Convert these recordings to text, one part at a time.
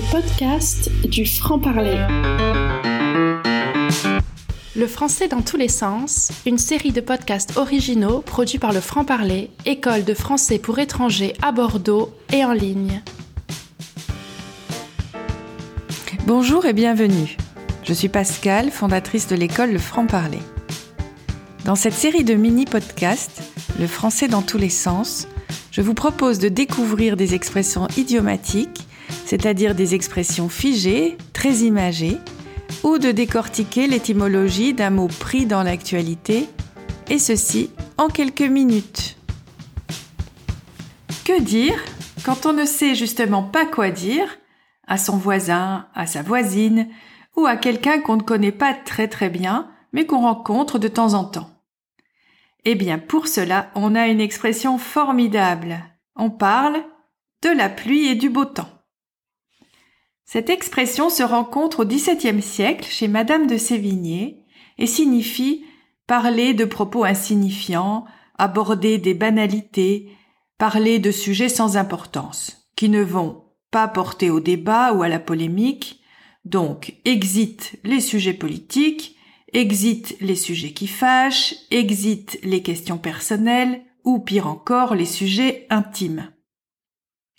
les podcasts du franc-parler. Le français dans tous les sens, une série de podcasts originaux produits par le franc-parler, école de français pour étrangers à Bordeaux et en ligne. Bonjour et bienvenue. Je suis Pascal, fondatrice de l'école Le franc-parler. Dans cette série de mini-podcasts, Le français dans tous les sens, je vous propose de découvrir des expressions idiomatiques, c'est-à-dire des expressions figées, très imagées, ou de décortiquer l'étymologie d'un mot pris dans l'actualité, et ceci en quelques minutes. Que dire quand on ne sait justement pas quoi dire à son voisin, à sa voisine, ou à quelqu'un qu'on ne connaît pas très très bien, mais qu'on rencontre de temps en temps? Eh bien, pour cela, on a une expression formidable. On parle de la pluie et du beau temps. Cette expression se rencontre au XVIIe siècle chez Madame de Sévigné et signifie parler de propos insignifiants, aborder des banalités, parler de sujets sans importance, qui ne vont pas porter au débat ou à la polémique, donc exit les sujets politiques, Exit les sujets qui fâchent, exit les questions personnelles, ou pire encore les sujets intimes.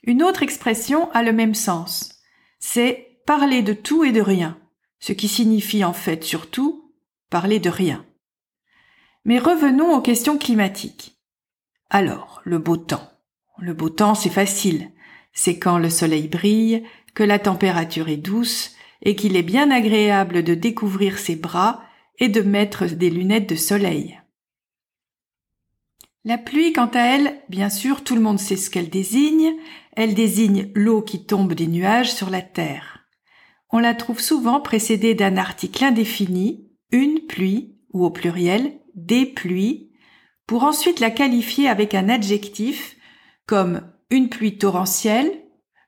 Une autre expression a le même sens. C'est parler de tout et de rien, ce qui signifie en fait surtout parler de rien. Mais revenons aux questions climatiques. Alors, le beau temps. Le beau temps, c'est facile. C'est quand le soleil brille, que la température est douce, et qu'il est bien agréable de découvrir ses bras et de mettre des lunettes de soleil. La pluie, quant à elle, bien sûr, tout le monde sait ce qu'elle désigne. Elle désigne l'eau qui tombe des nuages sur la terre. On la trouve souvent précédée d'un article indéfini, une pluie, ou au pluriel, des pluies, pour ensuite la qualifier avec un adjectif comme une pluie torrentielle,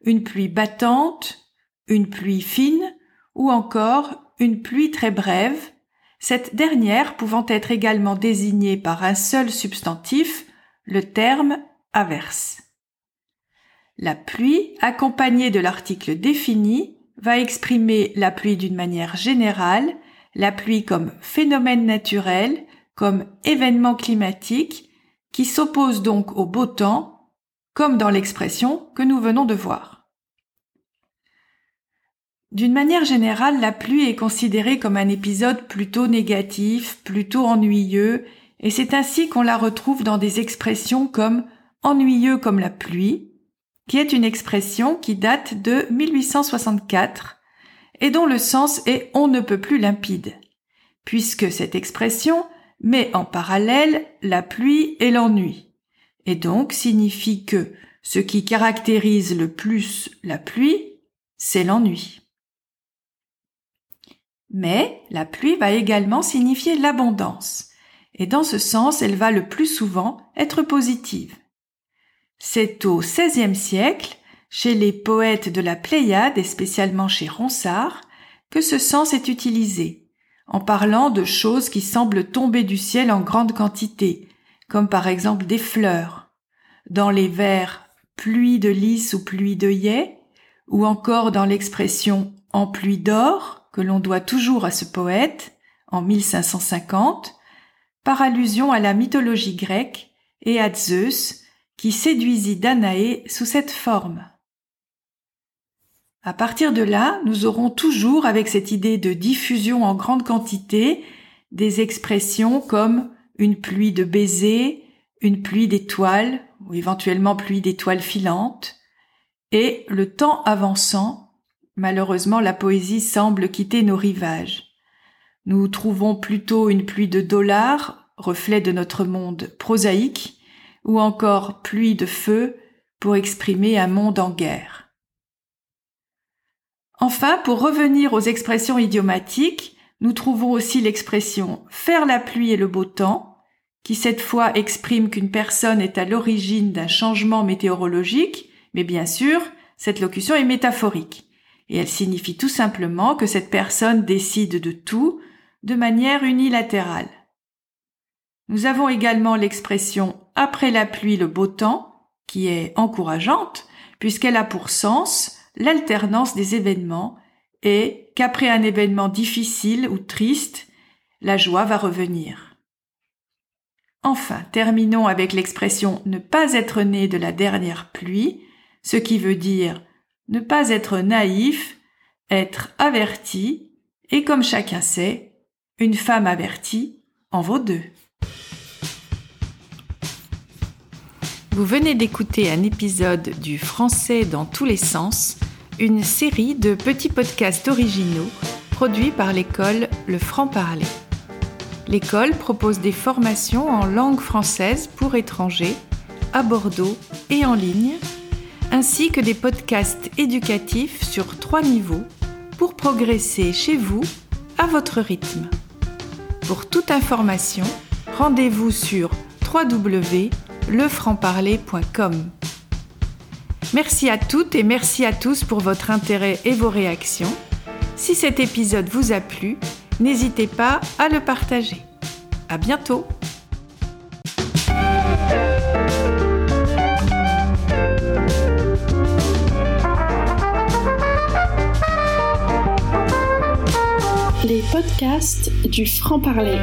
une pluie battante, une pluie fine, ou encore une pluie très brève, cette dernière pouvant être également désignée par un seul substantif, le terme averse. La pluie, accompagnée de l'article défini, va exprimer la pluie d'une manière générale, la pluie comme phénomène naturel, comme événement climatique, qui s'oppose donc au beau temps, comme dans l'expression que nous venons de voir. D'une manière générale, la pluie est considérée comme un épisode plutôt négatif, plutôt ennuyeux, et c'est ainsi qu'on la retrouve dans des expressions comme ennuyeux comme la pluie, qui est une expression qui date de 1864 et dont le sens est on ne peut plus limpide, puisque cette expression met en parallèle la pluie et l'ennui, et donc signifie que ce qui caractérise le plus la pluie, c'est l'ennui. Mais la pluie va également signifier l'abondance, et dans ce sens elle va le plus souvent être positive. C'est au XVIe siècle, chez les poètes de la Pléiade et spécialement chez Ronsard, que ce sens est utilisé, en parlant de choses qui semblent tomber du ciel en grande quantité, comme par exemple des fleurs, dans les vers pluie de lys ou pluie d'œillet, ou encore dans l'expression en pluie d'or, que l'on doit toujours à ce poète, en 1550, par allusion à la mythologie grecque et à Zeus, qui séduisit Danaé sous cette forme. À partir de là, nous aurons toujours, avec cette idée de diffusion en grande quantité, des expressions comme une pluie de baisers, une pluie d'étoiles, ou éventuellement pluie d'étoiles filantes, et le temps avançant, Malheureusement, la poésie semble quitter nos rivages. Nous trouvons plutôt une pluie de dollars, reflet de notre monde prosaïque, ou encore pluie de feu pour exprimer un monde en guerre. Enfin, pour revenir aux expressions idiomatiques, nous trouvons aussi l'expression faire la pluie et le beau temps, qui cette fois exprime qu'une personne est à l'origine d'un changement météorologique, mais bien sûr, cette locution est métaphorique et elle signifie tout simplement que cette personne décide de tout de manière unilatérale. Nous avons également l'expression après la pluie le beau temps, qui est encourageante, puisqu'elle a pour sens l'alternance des événements et qu'après un événement difficile ou triste, la joie va revenir. Enfin, terminons avec l'expression ne pas être né de la dernière pluie, ce qui veut dire ne pas être naïf, être averti, et comme chacun sait, une femme avertie en vaut deux. Vous venez d'écouter un épisode du Français dans tous les sens, une série de petits podcasts originaux produits par l'école Le Franc-Parler. L'école propose des formations en langue française pour étrangers à Bordeaux et en ligne, ainsi que des podcasts éducatifs sur trois niveaux pour progresser chez vous à votre rythme. Pour toute information, rendez-vous sur www.lefrancparler.com. Merci à toutes et merci à tous pour votre intérêt et vos réactions. Si cet épisode vous a plu, n'hésitez pas à le partager. À bientôt! Les podcasts du franc-parler.